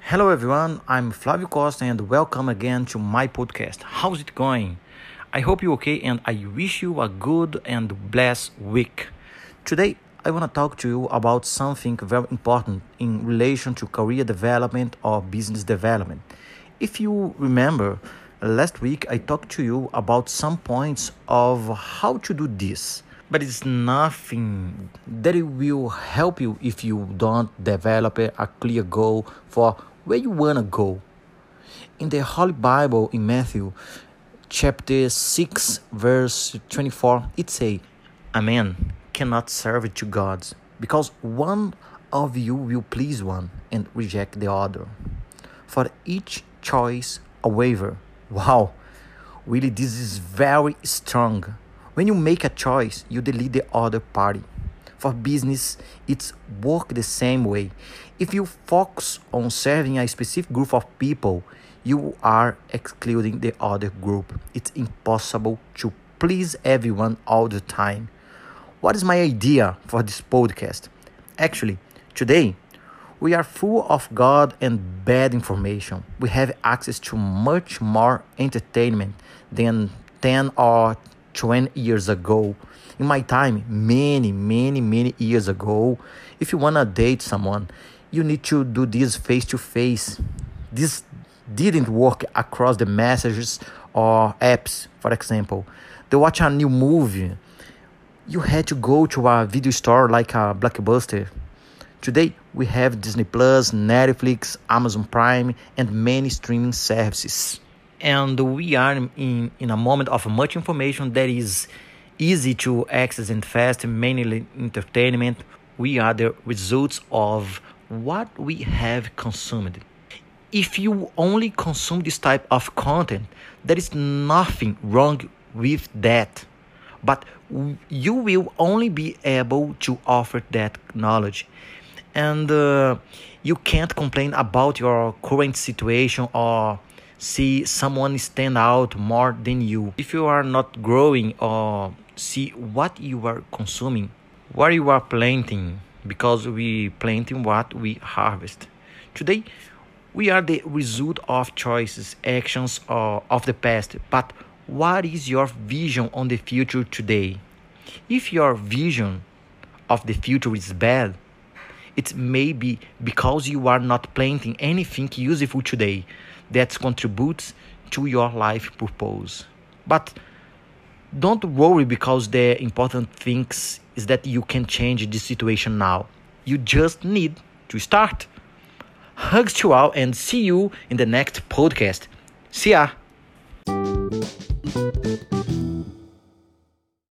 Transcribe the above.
Hello everyone, I'm Flavio Costa and welcome again to my podcast. How's it going? I hope you're okay and I wish you a good and blessed week. Today I want to talk to you about something very important in relation to career development or business development. If you remember, last week I talked to you about some points of how to do this but it's nothing that it will help you if you don't develop a clear goal for where you want to go. In the Holy Bible, in Matthew chapter 6, verse 24, it says, A man cannot serve two gods, because one of you will please one and reject the other. For each choice, a waiver. Wow, really, this is very strong. When you make a choice, you delete the other party. For business, it's work the same way. If you focus on serving a specific group of people, you are excluding the other group. It's impossible to please everyone all the time. What is my idea for this podcast? Actually, today we are full of God and bad information. We have access to much more entertainment than 10 or 20 years ago. In my time, many, many, many years ago, if you want to date someone, you need to do this face to face. This didn't work across the messages or apps, for example. To watch a new movie, you had to go to a video store like a Blockbuster. Today, we have Disney Plus, Netflix, Amazon Prime, and many streaming services. And we are in, in a moment of much information that is easy to access and fast, mainly entertainment. We are the results of what we have consumed. If you only consume this type of content, there is nothing wrong with that. But you will only be able to offer that knowledge. And uh, you can't complain about your current situation or see someone stand out more than you. If you are not growing or see what you are consuming, what you are planting, because we planting what we harvest. Today, we are the result of choices, actions uh, of the past, but what is your vision on the future today? If your vision of the future is bad, it may be because you are not planting anything useful today that contributes to your life purpose. But don't worry because the important things is that you can change the situation now. You just need to start. Hugs to all and see you in the next podcast. See ya.